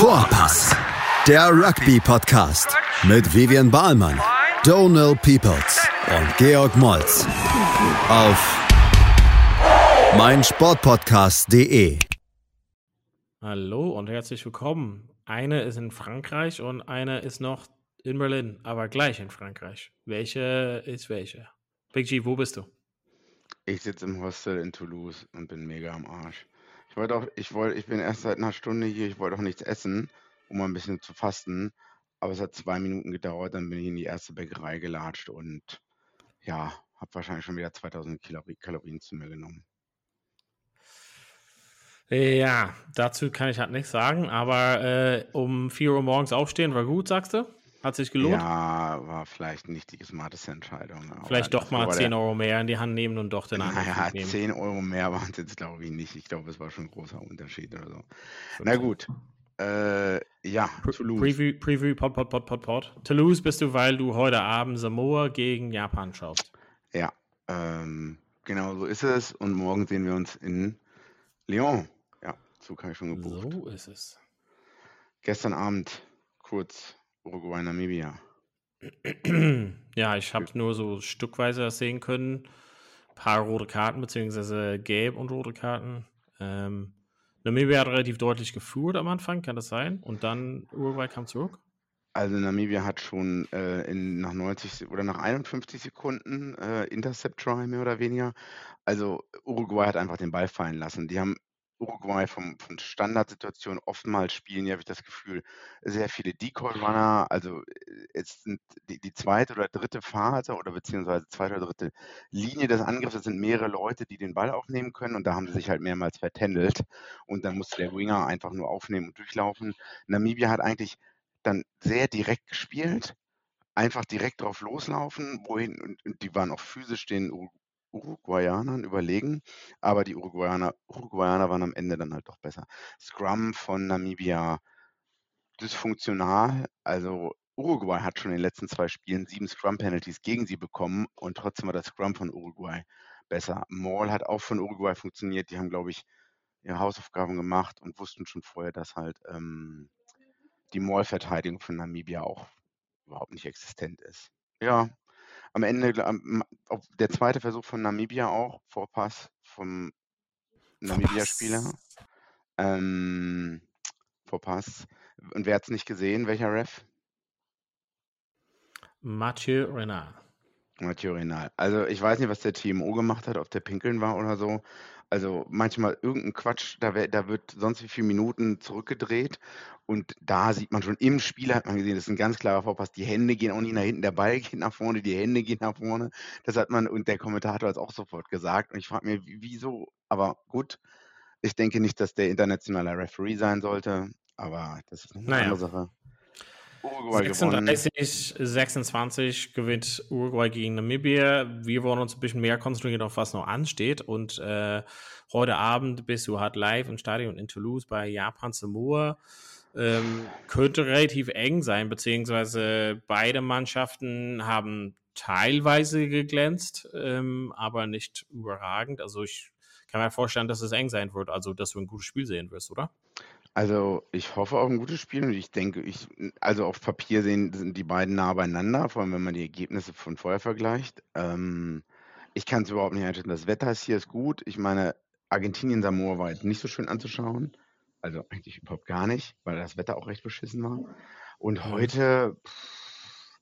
Vorpass, der Rugby-Podcast mit Vivian Bahlmann, Donal Peoples und Georg Moltz auf meinsportpodcast.de. Hallo und herzlich willkommen. Eine ist in Frankreich und eine ist noch in Berlin, aber gleich in Frankreich. Welche ist welche? Big G, wo bist du? Ich sitze im Hostel in Toulouse und bin mega am Arsch. Ich wollte auch, ich wollte, ich bin erst seit einer Stunde hier, ich wollte auch nichts essen, um mal ein bisschen zu fasten. Aber es hat zwei Minuten gedauert, dann bin ich in die erste Bäckerei gelatscht und ja, habe wahrscheinlich schon wieder 2000 Kalorien, zu mir genommen. Ja, dazu kann ich halt nichts sagen, aber äh, um 4 Uhr morgens aufstehen war gut, sagst du? Hat sich gelohnt? Ja, war vielleicht nicht die smarteste Entscheidung. Vielleicht doch mal 10 Euro mehr in die Hand nehmen und doch den anderen Naja, nehmen. 10 Euro mehr waren es jetzt, glaube ich, nicht. Ich glaube, es war schon ein großer Unterschied oder so. Na gut. Äh, ja, Toulouse. Preview, Preview, Pod, Pod, Pod, Pod, Pod. Toulouse bist du, weil du heute Abend Samoa gegen Japan schaust. Ja, ähm, genau so ist es. Und morgen sehen wir uns in Lyon. Ja, Zug habe ich schon gebucht. So ist es. Gestern Abend kurz Uruguay, Namibia. ja, ich habe nur so stückweise das sehen können. Ein paar rote Karten, beziehungsweise gelb und rote Karten. Ähm, Namibia hat relativ deutlich geführt am Anfang, kann das sein? Und dann Uruguay kam zurück? Also Namibia hat schon äh, in, nach 90 Se- oder nach 51 Sekunden äh, Intercept Try mehr oder weniger. Also Uruguay hat einfach den Ball fallen lassen. Die haben Uruguay vom, von Standardsituationen oftmals spielen, hier habe ich das Gefühl, sehr viele Decoy-Runner. Also äh, es sind die, die zweite oder dritte Phase oder beziehungsweise zweite oder dritte Linie des Angriffs. Es sind mehrere Leute, die den Ball aufnehmen können und da haben sie sich halt mehrmals vertändelt. Und dann muss der Winger einfach nur aufnehmen und durchlaufen. Namibia hat eigentlich dann sehr direkt gespielt, einfach direkt drauf loslaufen, wohin, und, und die waren auch physisch den Uruguayanern überlegen, aber die Uruguayaner, Uruguayaner waren am Ende dann halt doch besser. Scrum von Namibia dysfunktional, also Uruguay hat schon in den letzten zwei Spielen sieben Scrum-Penalties gegen sie bekommen und trotzdem war das Scrum von Uruguay besser. Maul hat auch von Uruguay funktioniert, die haben, glaube ich, ihre Hausaufgaben gemacht und wussten schon vorher, dass halt ähm, die Mall-Verteidigung von Namibia auch überhaupt nicht existent ist. Ja, am Ende, der zweite Versuch von Namibia auch, Vorpass vom Namibia-Spieler. Ähm, Vorpass. Und wer hat es nicht gesehen? Welcher Ref? Mathieu Renard. Mathieu Renal. Also ich weiß nicht, was der TMO gemacht hat, ob der pinkeln war oder so. Also manchmal irgendein Quatsch, da, wär, da wird sonst wie viele Minuten zurückgedreht und da sieht man schon im Spiel, hat man gesehen, das ist ein ganz klarer Vorpass. Die Hände gehen auch nicht nach hinten, der Ball geht nach vorne, die Hände gehen nach vorne. Das hat man und der Kommentator hat es auch sofort gesagt und ich frage mich, wie- wieso? Aber gut, ich denke nicht, dass der internationaler Referee sein sollte, aber das ist eine Naja. andere Sache. Uruguay gewonnen. 36, 26 gewinnt Uruguay gegen Namibia. Wir wollen uns ein bisschen mehr konzentrieren auf was noch ansteht. Und äh, heute Abend bist du halt live im Stadion in Toulouse bei Japan Samoa. Ähm, könnte relativ eng sein, beziehungsweise beide Mannschaften haben teilweise geglänzt, ähm, aber nicht überragend. Also ich kann mir vorstellen, dass es eng sein wird, also dass du ein gutes Spiel sehen wirst, oder? Also, ich hoffe auf ein gutes Spiel und ich denke, ich also auf Papier sehen sind die beiden nah beieinander, vor allem wenn man die Ergebnisse von vorher vergleicht. Ähm, ich kann es überhaupt nicht einschätzen. Das Wetter ist hier ist gut. Ich meine, Argentinien, Samoa war jetzt nicht so schön anzuschauen. Also eigentlich überhaupt gar nicht, weil das Wetter auch recht beschissen war. Und Mhm. heute, pff,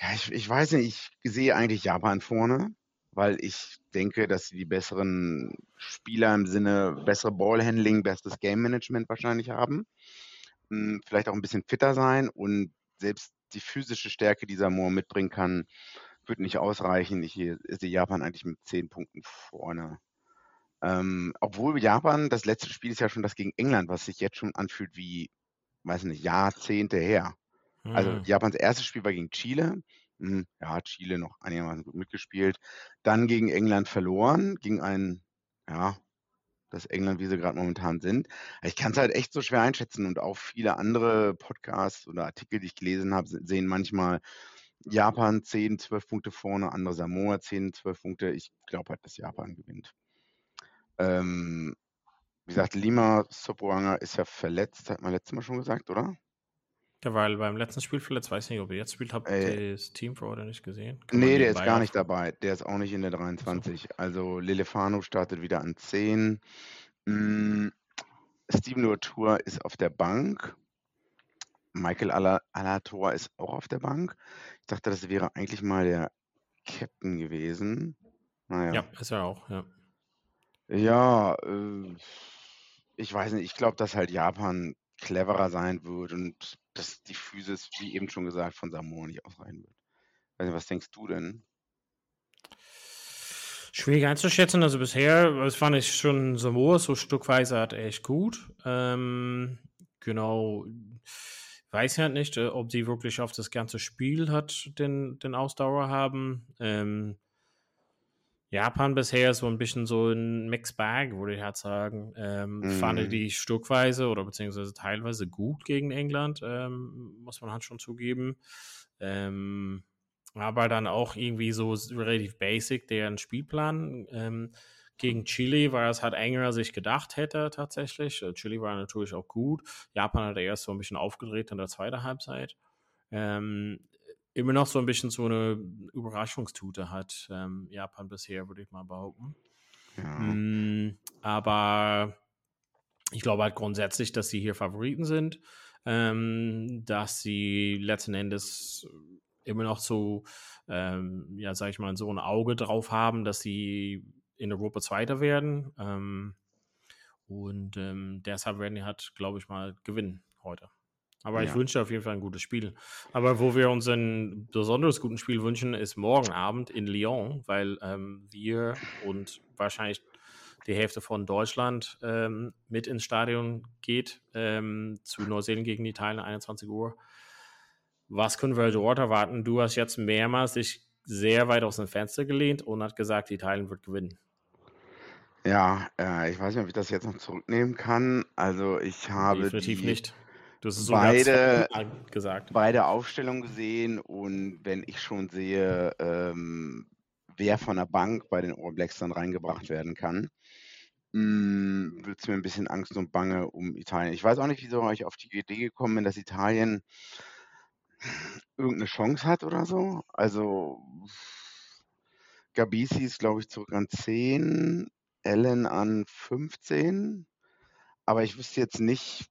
ja, ich, ich weiß nicht, ich sehe eigentlich Japan vorne, weil ich denke, dass sie die besseren Spieler im Sinne bessere Ballhandling, besseres Game Management wahrscheinlich haben. Hm, Vielleicht auch ein bisschen fitter sein und selbst die physische Stärke, die Samoa mitbringen kann, wird nicht ausreichen. Ich sehe Japan eigentlich mit zehn Punkten vorne. Ähm, obwohl Japan, das letzte Spiel ist ja schon das gegen England, was sich jetzt schon anfühlt wie, weiß nicht, Jahrzehnte her. Also Hm. Japans erstes Spiel war gegen Chile. Ja, hat Chile noch einigermaßen gut mitgespielt. Dann gegen England verloren, gegen ein, ja, das England, wie sie gerade momentan sind. Ich kann es halt echt so schwer einschätzen und auch viele andere Podcasts oder Artikel, die ich gelesen habe, se- sehen manchmal Japan 10, 12 Punkte vorne, andere Samoa 10, 12 Punkte. Ich glaube halt, dass Japan gewinnt. Ähm, wie gesagt, Lima Sopoanga ist ja verletzt, hat man letztes Mal schon gesagt, oder? Der war beim letzten Spiel verletzt, weiß nicht, ob er jetzt spielt, habt ihr das Team vor oder nicht gesehen? Kann nee, der ist gar nicht dabei. Der ist auch nicht in der 23. Also Lelefano startet wieder an 10. Mm, Steven Latour ist auf der Bank. Michael Ala- Alator ist auch auf der Bank. Ich dachte, das wäre eigentlich mal der Captain gewesen. Naja. Ja, ist er auch, ja. Ja, äh, ich weiß nicht. Ich glaube, dass halt Japan cleverer sein wird und dass die Physis, wie eben schon gesagt, von Samoa nicht ausreichen wird. Nicht, was denkst du denn? Schwierig einzuschätzen. Also bisher, das fand ich schon Samoa so stückweise hat echt gut. Ähm, genau. Weiß ja nicht, äh, ob die wirklich auf das ganze Spiel hat den, den Ausdauer haben. Ähm, Japan bisher ist so ein bisschen so ein Mixed Bag, würde ich halt sagen. Ähm, Mhm. Fand die stückweise oder beziehungsweise teilweise gut gegen England, ähm, muss man halt schon zugeben. Ähm, aber dann auch irgendwie so relativ basic deren Spielplan. Ähm, gegen Chile war es halt enger, als ich gedacht hätte, tatsächlich. Äh, Chile war natürlich auch gut. Japan hat erst so ein bisschen aufgedreht in der zweiten Halbzeit. Ähm, immer noch so ein bisschen so eine Überraschungstute hat ähm, Japan bisher, würde ich mal behaupten. Ja. Mm, aber ich glaube halt grundsätzlich, dass sie hier Favoriten sind, ähm, dass sie letzten Endes immer noch so, ähm, ja, sag ich mal, so ein Auge drauf haben, dass sie in Europa Zweiter werden. Ähm, und ähm, deshalb werden die halt, glaube ich, mal gewinnen heute. Aber ich Ja. wünsche auf jeden Fall ein gutes Spiel. Aber wo wir uns ein besonders guten Spiel wünschen, ist morgen Abend in Lyon, weil ähm, wir und wahrscheinlich die Hälfte von Deutschland ähm, mit ins Stadion geht ähm, zu Neuseeland gegen Italien 21 Uhr. Was können wir dort erwarten? Du hast jetzt mehrmals dich sehr weit aus dem Fenster gelehnt und hat gesagt, Italien wird gewinnen. Ja, äh, ich weiß nicht, ob ich das jetzt noch zurücknehmen kann. Also ich habe Definitiv die nicht. Du hast es beide, gesagt. beide Aufstellungen gesehen und wenn ich schon sehe, ähm, wer von der Bank bei den All Blacks dann reingebracht werden kann, wird es mir ein bisschen Angst und Bange um Italien. Ich weiß auch nicht, wieso ich auf die Idee gekommen bin, dass Italien irgendeine Chance hat oder so. Also Gabisi ist, glaube ich, zurück an 10, Allen an 15. Aber ich wüsste jetzt nicht,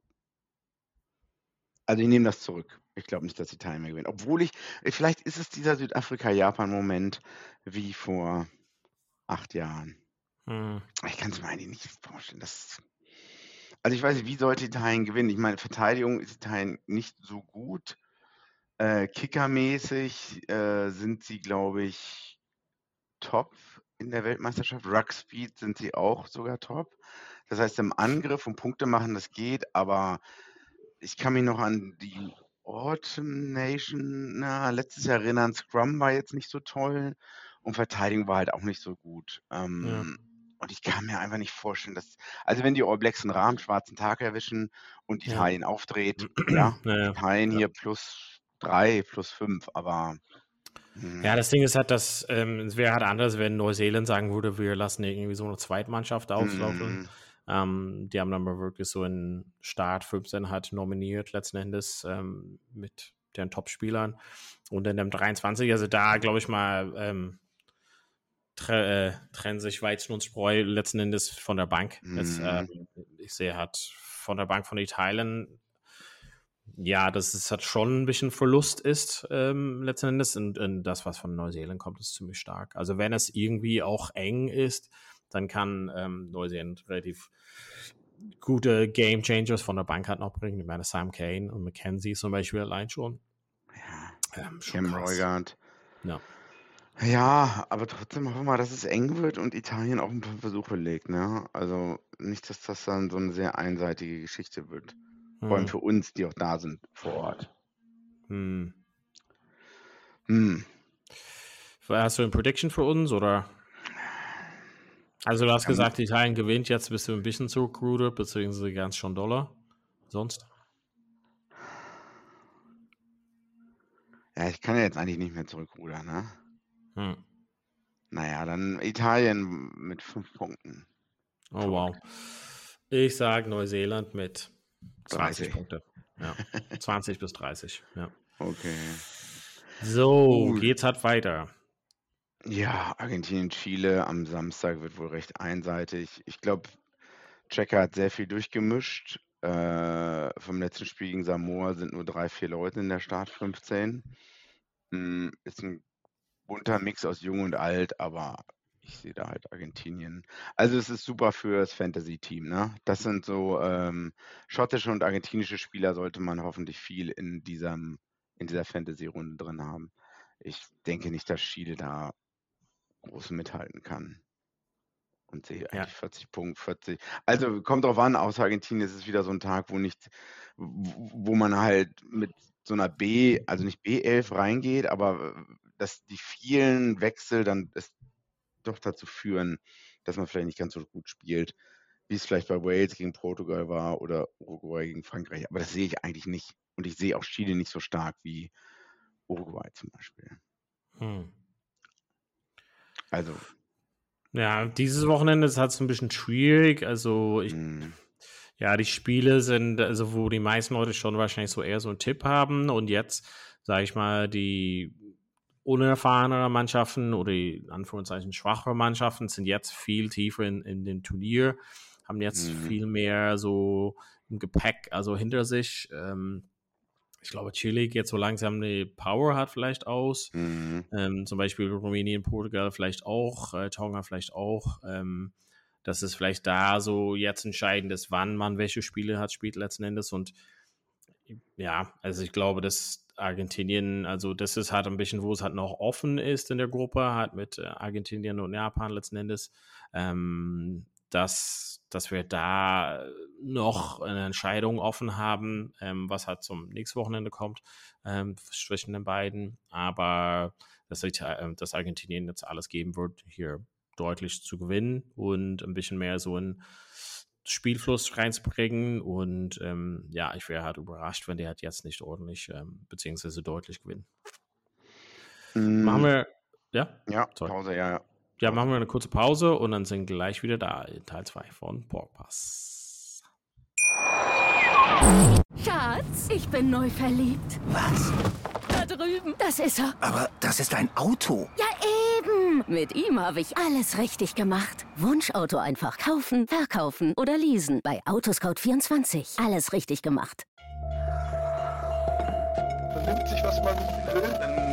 also ich nehme das zurück. Ich glaube nicht, dass Italien mehr gewinnt. Obwohl ich, vielleicht ist es dieser Südafrika-Japan-Moment wie vor acht Jahren. Hm. Ich kann es mir eigentlich nicht vorstellen. Das, also ich weiß nicht, wie sollte Italien gewinnen? Ich meine, Verteidigung ist Italien nicht so gut. Äh, Kickermäßig äh, sind sie, glaube ich, top in der Weltmeisterschaft. Ruckspeed sind sie auch sogar top. Das heißt, im Angriff und Punkte machen, das geht, aber ich kann mich noch an die Autumn Nation na, letztes Jahr erinnern. Scrum war jetzt nicht so toll und Verteidigung war halt auch nicht so gut. Ähm, Ja. Und ich kann mir einfach nicht vorstellen, dass, also wenn die All Blacks einen Rahmen schwarzen Tag erwischen und Ja. Italien aufdreht, ja, Naja. Italien Ja. hier plus drei, plus fünf, aber hm, Ja, das Ding ist halt, dass ähm, es wäre halt anders, wenn Neuseeland sagen würde, wir lassen irgendwie so eine Zweitmannschaft auflaufen. mm, Ähm, die haben dann mal wirklich so einen Start 15 halt nominiert, letzten Endes, ähm, mit den Top-Spielern. Und in dem 23, also da glaube ich mal, ähm, tre äh, trennen sich Weizen und Spreu letzten Endes von der Bank. Es, mm, ähm, ich sehe halt von der Bank von Italien, ja, dass es halt schon ein bisschen Verlust ist, ähm, letzten Endes. Und, und das, was von Neuseeland kommt, ist ziemlich stark. Also wenn es irgendwie auch eng ist, dann kann ähm, Neuseeland relativ gute Game Changers von der Bank halt noch bringen. Ich meine, Sam Kane und McKenzie zum Beispiel allein schon. ja, Ähm, schon Cam. Reugard. Ja. Ja, aber trotzdem hoffen wir mal, dass es eng wird und Italien auch ein paar Versuche legt, ne? Also nicht, dass das dann so eine sehr einseitige Geschichte wird. Vor allem Hm. für uns, die auch da sind vor Ort. Hm. Hm. Hast du eine Prediction für uns oder? Also du hast gesagt, Italien gewinnt, jetzt bist du ein bisschen zurückgerudert, beziehungsweise ganz schon Dollar. Sonst? ja, ich kann ja jetzt eigentlich nicht mehr zurückrudern, ne? Hm. Naja, dann Italien mit fünf Punkten Oh wow. Ich sage Neuseeland mit 20 30. Punkte. Ja. 20 bis 30. Ja. Okay. So, Gut. geht's halt weiter. Ja, Argentinien, Chile am Samstag wird wohl recht einseitig. Ich glaube, Checker hat sehr viel durchgemischt. Äh, vom letzten Spiel gegen Samoa sind nur drei, vier Leute in der Start 15. Hm, ist ein bunter Mix aus Jung und Alt, aber ich sehe da halt Argentinien. Also es ist super für das Fantasy-Team, ne? Das sind so ähm, schottische und argentinische Spieler sollte man hoffentlich viel in diesem, in dieser Fantasy-Runde drin haben. Ich denke nicht, dass Chile da groß mithalten kann. Und sehe Ja. eigentlich 40 Punkte, 40. Also kommt drauf an, außer Argentinien ist es wieder so ein Tag, wo nicht, wo wo man halt mit so einer B, also nicht B11 reingeht, aber äh, dass die vielen Wechsel dann es doch dazu führen, dass man vielleicht nicht ganz so gut spielt, wie es vielleicht bei Wales gegen Portugal war oder Uruguay gegen Frankreich. Aber das sehe ich eigentlich nicht. Und ich sehe auch Chile nicht so stark wie Uruguay zum Beispiel. Hm. Also, Ja, dieses Wochenende ist halt so ein bisschen schwierig. Also, ich, mh, ja, die Spiele sind, also wo die meisten Leute schon wahrscheinlich so eher so einen Tipp haben. Und jetzt, sage ich mal, die unerfahrenere Mannschaften oder die Anführungszeichen schwachere Mannschaften sind jetzt viel tiefer in, in dem Turnier, haben jetzt Mhm. viel mehr so im Gepäck, also hinter sich. Ähm, ich glaube, Chile geht so langsam eine Power hat vielleicht aus. mh, Ähm, zum Beispiel Rumänien, Portugal vielleicht auch, äh, Tonga vielleicht auch. Ähm, dass es vielleicht da so jetzt entscheidend ist, wann man welche Spiele hat, spielt letzten Endes. Und ja, also ich glaube, dass Argentinien, also das ist halt ein bisschen, wo es halt noch offen ist in der Gruppe, halt mit äh, Argentinien und Japan letzten Endes, ähm, dass, dass wir da noch eine Entscheidung offen haben, ähm, was halt zum nächsten Wochenende kommt, ähm, zwischen den beiden. Aber dass, äh, dass Argentinien jetzt alles geben wird, hier deutlich zu gewinnen und ein bisschen mehr so einen Spielfluss reinzubringen. Und ähm, ja, ich wäre halt überrascht, wenn die halt jetzt nicht ordentlich ähm, beziehungsweise deutlich gewinnen. Machen mh, wir, ja, ja, sorry. Pause, ja, ja. Ja, machen wir eine kurze Pause und dann sind gleich wieder da in Teil 2 von Porkpass. Schatz, ich bin neu verliebt. Was? Da drüben. Das ist er. Aber das ist ein Auto. Ja, eben. Mit ihm habe ich alles richtig gemacht. Wunschauto einfach kaufen, verkaufen oder leasen. Bei Autoscout24. Alles richtig gemacht. vernimmt sich, was man will.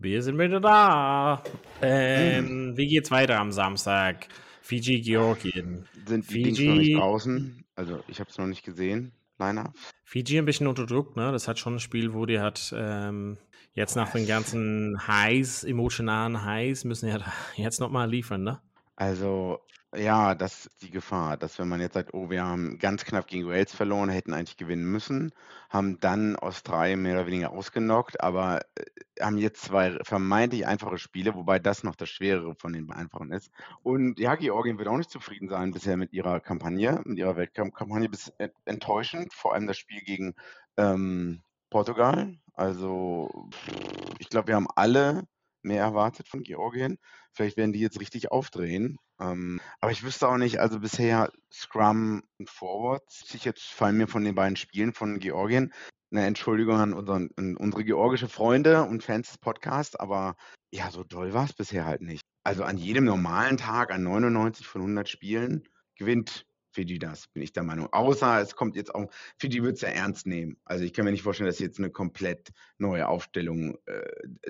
Wir sind wieder da. Ähm, Wie geht's weiter am Samstag? Fiji, Georgien. Sind die Dings noch nicht Fiji, draußen? Also ich habe es noch nicht gesehen, leider. Fiji ein bisschen unter Druck, ne? Das hat schon ein Spiel, wo die hat ähm, jetzt nach den ganzen Highs, emotionalen Highs, müssen ja jetzt nochmal liefern, ne? Also, ja, das ist die Gefahr, dass wenn man jetzt sagt, oh, wir haben ganz knapp gegen Wales verloren, hätten eigentlich gewinnen müssen, haben dann Australien mehr oder weniger ausgenockt, aber äh, haben jetzt zwei vermeintlich einfache Spiele, wobei das noch das Schwerere von den einfachen ist. Und ja, Georgien wird auch nicht zufrieden sein bisher mit ihrer Kampagne, mit ihrer Weltcup-Kampagne, bis enttäuschend, vor allem das Spiel gegen ähm, Portugal. Also, ich glaube, wir haben alle mehr erwartet von Georgien. Vielleicht werden die jetzt richtig aufdrehen. Ähm, aber ich wüsste auch nicht, also bisher Scrum und Forwards. Ich jetzt fallen mir von den beiden Spielen von Georgien eine Entschuldigung an, unseren, an unsere georgische Freunde und Fans des Podcasts, aber ja, so doll war es bisher halt nicht. Also an jedem normalen Tag, an 99 von 100 Spielen, gewinnt Fiji das, bin ich der Meinung. Außer es kommt jetzt auch, Fiji wird es ja ernst nehmen. Also ich kann mir nicht vorstellen, dass jetzt eine komplett neue Aufstellung, äh,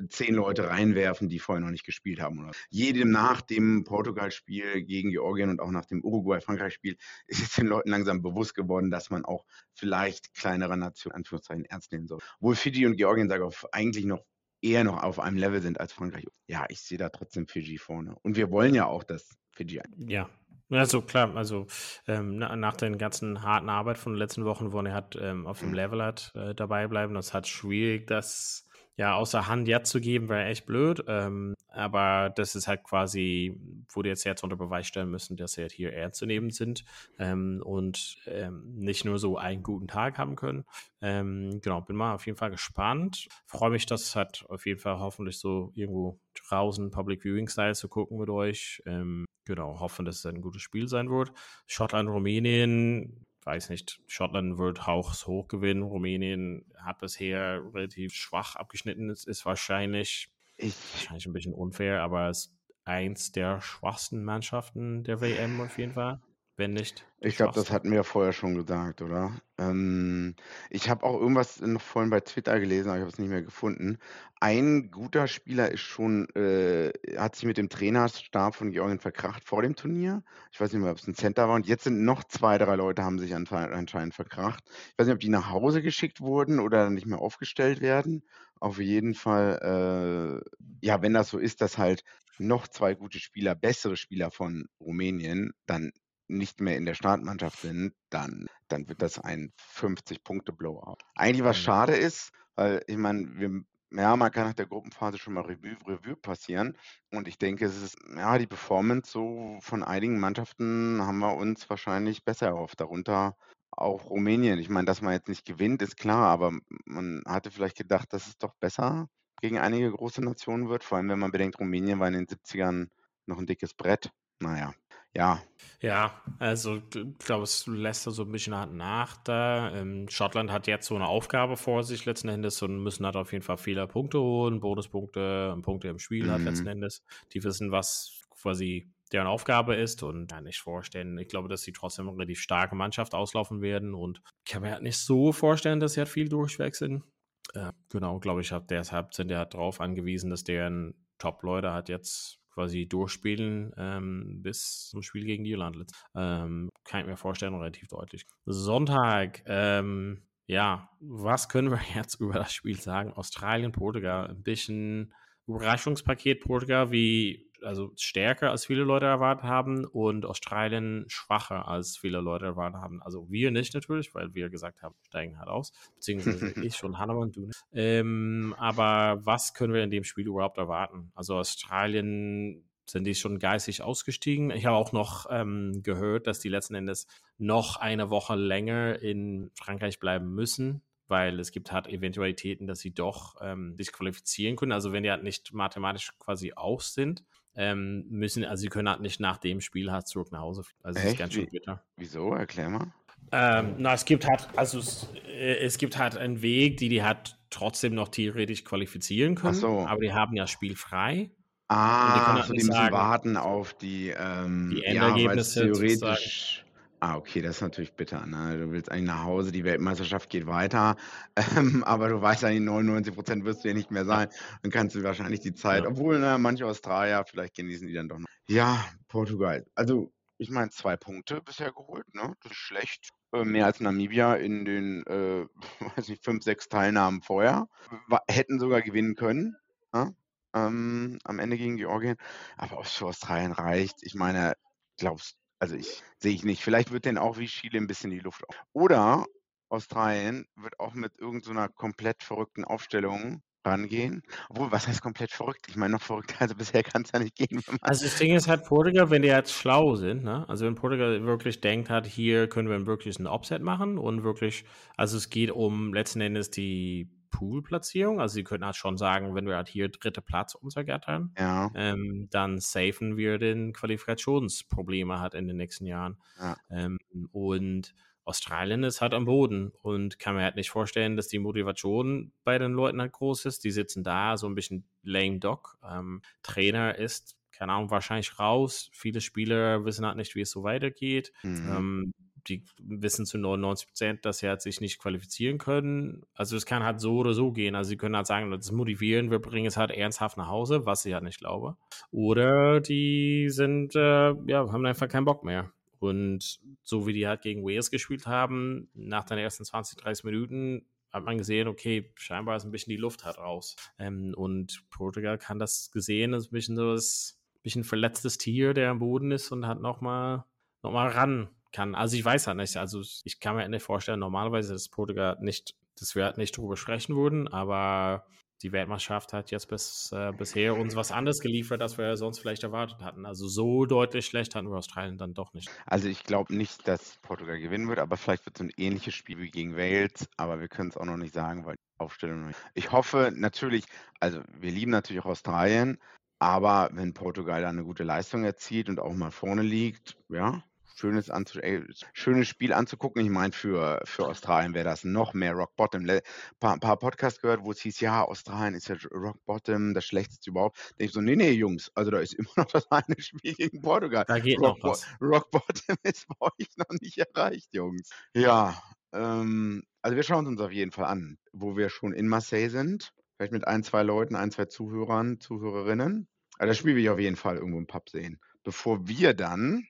zehn Leute reinwerfen, die vorher noch nicht gespielt haben. Oder jedem nach dem Portugal-Spiel gegen Georgien und auch nach dem Uruguay-Frankreich-Spiel ist es den Leuten langsam bewusst geworden, dass man auch vielleicht kleinere Nationen, Anführungszeichen, ernst nehmen soll. Obwohl Fiji und Georgien, sage ich, eigentlich noch eher noch auf einem Level sind als Frankreich. Ja, ich sehe da trotzdem Fiji vorne. Und wir wollen ja auch, dass Fiji Ja. Also klar, also ähm, nach den ganzen harten Arbeit von den letzten Wochen, wo er hat ähm, auf dem mhm. Level hat äh, dabei bleiben, das hat schwierig, das ja außer Hand zu geben, wäre echt blöd. Ähm, aber das ist halt quasi, wo die jetzt jetzt unter Beweis stellen müssen, dass sie halt hier ernst zu nehmen sind ähm, und ähm, nicht nur so einen guten Tag haben können. Ähm, genau, bin mal auf jeden Fall gespannt. Freue mich, dass es halt auf jeden Fall hoffentlich so irgendwo draußen Public Viewing Style zu gucken mit euch. Ähm, genau, hoffen, dass es ein gutes Spiel sein wird. Schottland, Rumänien, weiß nicht, Schottland wird hoch gewinnen. Rumänien hat bisher relativ schwach abgeschnitten. Es ist wahrscheinlich, ich, wahrscheinlich ein bisschen unfair, aber es ist eins der schwachsten Mannschaften der WM auf jeden Fall. Wenn nicht. Ich glaube, das hatten wir ja vorher schon gesagt, oder? Ähm, ich habe auch irgendwas noch vorhin bei Twitter gelesen, aber ich habe es nicht mehr gefunden. Ein guter Spieler ist schon, äh, hat sich mit dem Trainerstab von Georgien verkracht vor dem Turnier. Ich weiß nicht mehr, ob es ein Center war. Und jetzt sind noch zwei, drei Leute, haben sich anscheinend verkracht. Ich weiß nicht, ob die nach Hause geschickt wurden oder nicht mehr aufgestellt werden. Auf jeden Fall, äh, ja, wenn das so ist, dass halt noch zwei gute Spieler, bessere Spieler von Rumänien dann nicht mehr in der Startmannschaft sind, dann, dann wird das ein 50-Punkte-Blowout. Eigentlich was schade ist, weil ich meine, ja, man kann nach der Gruppenphase schon mal Revue, Revue passieren. Und ich denke, es ist, ja, die Performance so von einigen Mannschaften haben wir uns wahrscheinlich besser erhofft. Darunter auch Rumänien. Ich meine, dass man jetzt nicht gewinnt, ist klar, aber man hatte vielleicht gedacht, dass es doch besser gegen einige große Nationen wird. Vor allem, wenn man bedenkt, Rumänien war in den 70ern noch ein dickes Brett. Naja, ja. Ja, also ich glaube, es lässt da so ein bisschen nach da. Ähm, Schottland hat jetzt so eine Aufgabe vor sich letzten Endes und müssen halt auf jeden Fall viele Punkte holen, Bonuspunkte, Punkte im Spiel mhm. hat letzten Endes. Die wissen, was quasi deren Aufgabe ist und kann nicht vorstellen. Ich glaube, dass sie trotzdem eine relativ starke Mannschaft auslaufen werden und ich kann mir halt nicht so vorstellen, dass sie halt viel durchwechseln. Äh, genau, glaube ich, hat deshalb sind ja halt darauf angewiesen, dass deren Top-Leute halt jetzt quasi durchspielen ähm, bis zum Spiel gegen Irland. Ähm, kann ich mir vorstellen, relativ deutlich. Sonntag, ähm, ja, was können wir jetzt über das Spiel sagen? Australien, Portugal, ein bisschen Überraschungspaket Portugal, wie also stärker als viele Leute erwartet haben und Australien schwacher als viele Leute erwartet haben. Also wir nicht natürlich, weil wir gesagt haben, steigen halt aus, beziehungsweise ich schon Hannemann, du nicht. Ähm, aber was können wir in dem Spiel überhaupt erwarten? Also Australien sind die schon geistig ausgestiegen. Ich habe auch noch ähm, gehört, dass die letzten Endes noch eine Woche länger in Frankreich bleiben müssen, weil es gibt halt Eventualitäten, dass sie doch ähm, disqualifizieren können. Also wenn die halt nicht mathematisch quasi aus sind, ähm, müssen, also sie können halt nicht nach dem Spiel halt zurück nach Hause. Also es ist ganz schön bitter. Wieso? Erklär mal. Ähm, na, es gibt halt, also es, äh, es, gibt halt einen Weg, die die halt trotzdem noch theoretisch qualifizieren können, so. aber die haben ja spielfrei. Ah, die, halt so die müssen sagen, warten auf die, ähm, die Endergebnisse. Ja, theoretisch Ah, okay, das ist natürlich bitter, ne? Du willst eigentlich nach Hause, die Weltmeisterschaft geht weiter, ähm, aber du weißt eigentlich, 99 Prozent wirst du ja nicht mehr sein. Dann kannst du wahrscheinlich die Zeit, ja. obwohl ne, manche Australier, vielleicht genießen die dann doch noch. Ja, Portugal. Also, ich meine, zwei Punkte bisher geholt, ne? Das ist schlecht. Äh, mehr als Namibia in den, äh, weiß nicht, fünf, sechs Teilnahmen vorher. War, hätten sogar gewinnen können, ne? ähm, am Ende gegen Georgien. Aber ob es für Australien reicht, ich meine, glaubst also ich sehe ich nicht. Vielleicht wird denn auch wie Chile ein bisschen die Luft auf. Oder Australien wird auch mit irgendeiner so komplett verrückten Aufstellung rangehen. Obwohl, was heißt komplett verrückt? Ich meine, noch verrückter als bisher kann es ja nicht gehen. Also das Ding ist halt, Portugal, wenn die jetzt schlau sind, ne? also wenn Portugal wirklich denkt hat, hier können wir wirklich ein Offset machen und wirklich, also es geht um letzten Endes die Pool-Platzierung. Also sie könnten halt schon sagen, wenn wir halt hier dritte Platz untergattern, ja. ähm, dann safen wir den Qualifikationsprobleme halt in den nächsten Jahren. Ja. Ähm, und Australien ist halt am Boden und kann mir halt nicht vorstellen, dass die Motivation bei den Leuten halt groß ist. Die sitzen da, so ein bisschen lame dog. Ähm, Trainer ist, keine Ahnung, wahrscheinlich raus. Viele Spieler wissen halt nicht, wie es so weitergeht. Mhm. Ähm, die wissen zu 99 Prozent, dass sie halt sich nicht qualifizieren können. Also es kann halt so oder so gehen. Also sie können halt sagen, das motivieren, wir bringen es halt ernsthaft nach Hause, was ich halt nicht glaube. Oder die sind, äh, ja, haben einfach keinen Bock mehr. Und so wie die halt gegen Wales gespielt haben, nach den ersten 20, 30 Minuten hat man gesehen, okay, scheinbar ist ein bisschen die Luft halt raus. Ähm, und Portugal kann das gesehen, das ist ein bisschen so das bisschen verletztes Tier, der am Boden ist und hat nochmal nochmal ran kann. Also ich weiß halt nicht. Also ich kann mir nicht vorstellen, normalerweise, dass Portugal nicht, dass wir halt nicht drüber sprechen würden, aber die Weltmeisterschaft hat jetzt bis, äh, bisher uns was anderes geliefert, als wir sonst vielleicht erwartet hatten. Also so deutlich schlecht hatten wir Australien dann doch nicht. Also ich glaube nicht, dass Portugal gewinnen wird, aber vielleicht wird es ein ähnliches Spiel wie gegen Wales, aber wir können es auch noch nicht sagen, weil die Aufstellung nicht. Ich hoffe natürlich, also wir lieben natürlich auch Australien, aber wenn Portugal da eine gute Leistung erzielt und auch mal vorne liegt, ja, schönes, anzu ey, schönes Spiel anzugucken. Ich meine, für, für Australien wäre das noch mehr Rock Bottom. Ein paar, paar Podcasts gehört, wo es hieß, ja, Australien ist ja Rock Bottom, das schlechteste überhaupt. Da denke ich so, nee, nee, Jungs, also da ist immer noch das eine Spiel gegen Portugal. Da geht Rock, noch was. Rock Bottom ist bei euch noch nicht erreicht, Jungs. Ja, ähm, also wir schauen es uns auf jeden Fall an, wo wir schon in Marseille sind. Vielleicht mit ein, zwei Leuten, ein, zwei Zuhörern, Zuhörerinnen. Also das Spiel will ich auf jeden Fall irgendwo im Pub sehen. Bevor wir dann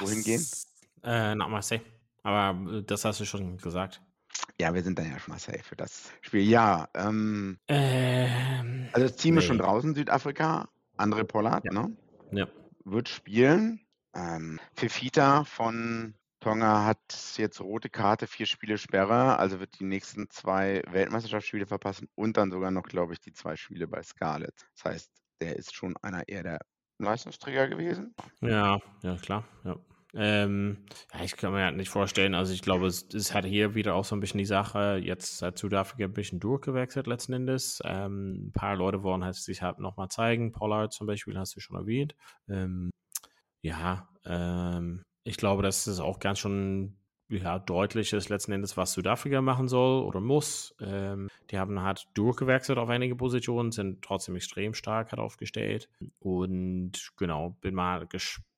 Wohin gehen? Äh, nach Marseille. Aber äh, das hast du schon gesagt. Ja, wir sind dann ja schon Marseille für das Spiel. Ja, ähm, Ähm, also das Team ist schon nee. draußen, Südafrika. André Pollard, Ja. ne? Ja. Wird spielen. Ähm, Fifita von Tonga hat jetzt rote Karte, vier Spiele Sperre, also wird die nächsten zwei Weltmeisterschaftsspiele verpassen und dann sogar noch, glaube ich, die zwei Spiele bei Scarlett. Das heißt, der ist schon einer eher der Leistungsträger gewesen. Ja, ja, klar. Ja. Ähm, ja, ich kann mir halt nicht vorstellen, also ich glaube, es, es hat hier wieder auch so ein bisschen die Sache, jetzt hat Südafrika ein bisschen durchgewechselt letzten Endes. Ähm, ein paar Leute wollen halt sich halt nochmal zeigen. Pollard zum Beispiel hast du schon erwähnt. Ähm, ja, ähm, ich glaube, dass es auch ganz schon ja, deutlich ist letzten Endes, was Südafrika machen soll oder muss. Ähm, die haben halt durchgewechselt auf einige Positionen, sind trotzdem extrem stark halt aufgestellt. Und genau, bin mal gespannt.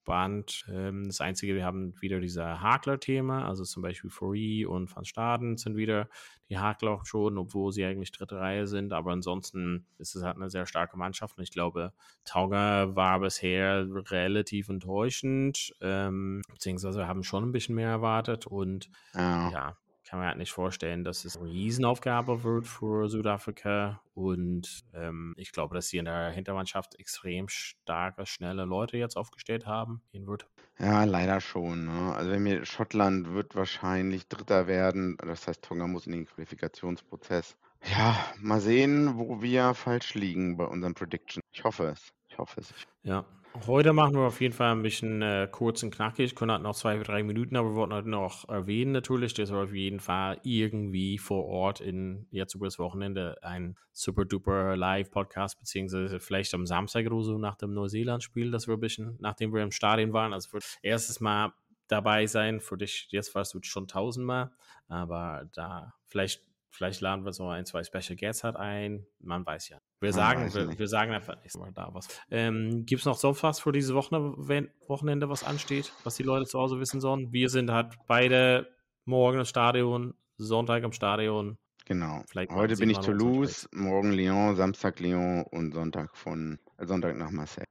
Ähm, das Einzige, wir haben wieder diese Hakler-Thema, also zum Beispiel Fourie und Van Staden sind wieder die Hakler auch schon, obwohl sie eigentlich dritte Reihe sind. Aber ansonsten ist es halt eine sehr starke Mannschaft. Und ich glaube, Tauger war bisher relativ enttäuschend, ähm, beziehungsweise wir haben schon ein bisschen mehr erwartet. Und Ja. ja, kann man halt nicht vorstellen, dass es eine Riesenaufgabe wird für Südafrika. Und ähm, ich glaube, dass sie in der Hintermannschaft extrem starke, schnelle Leute jetzt aufgestellt haben. Gehen wird. Ja, leider schon. Ne? Also wenn mir Schottland wird wahrscheinlich Dritter werden. Das heißt, Tonga muss in den Qualifikationsprozess. Ja, mal sehen, wo wir falsch liegen bei unseren Prediction. Ich hoffe es. Ich hoffe es. Ja. Heute machen wir auf jeden Fall ein bisschen äh, kurz und knackig, können halt noch zwei, drei Minuten, aber wir wollten heute noch erwähnen natürlich, dass wir auf jeden Fall irgendwie vor Ort in jetzt über das Wochenende ein super duper Live-Podcast, beziehungsweise vielleicht am Samstag oder so nach dem Neuseeland-Spiel, dass wir ein bisschen, nachdem wir im Stadion waren, also erstes Mal dabei sein, für dich, jetzt warst du schon tausendmal, aber da vielleicht Vielleicht laden wir so ein, zwei Special Guests halt ein. Man weiß ja. Wir sagen, weiß wir, wir sagen einfach nicht mal da was. Ähm, Gibt es noch sonst was für dieses Wochne wenn- Wochenende, was ansteht, was die Leute zu Hause wissen sollen? Wir sind halt beide morgen im Stadion, Sonntag im Stadion. Genau. Vielleicht Heute bin ich Toulouse, morgen Lyon, Samstag Lyon und Sonntag von äh, Sonntag nach Marseille.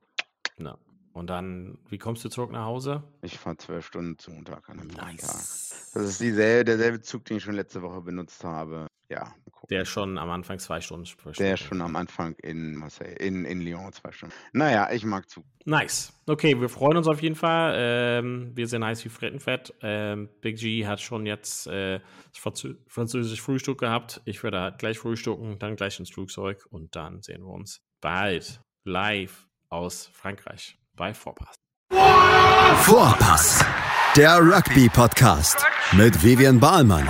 Ja. Und dann, wie kommst du zurück nach Hause? Ich fahre zwölf Stunden zum Montag an einem. Nice. Das ist dieselbe, derselbe Zug, den ich schon letzte Woche benutzt habe. Ja. Der ist schon am Anfang zwei Stunden. zwei Der schon am Anfang in Marseille, in, in Lyon zwei Stunden. Naja, ich mag Zug. Nice. Okay, wir freuen uns auf jeden Fall. Ähm, wir sind heiß wie Frittenfett. Ähm, Big G hat schon jetzt äh, das Franzö französische Frühstück gehabt. Ich werde halt gleich frühstücken, dann gleich ins Flugzeug und dann sehen wir uns bald live aus Frankreich bei Vorpass. Vorpass, der Rugby-Podcast mit Vivian Bahlmann,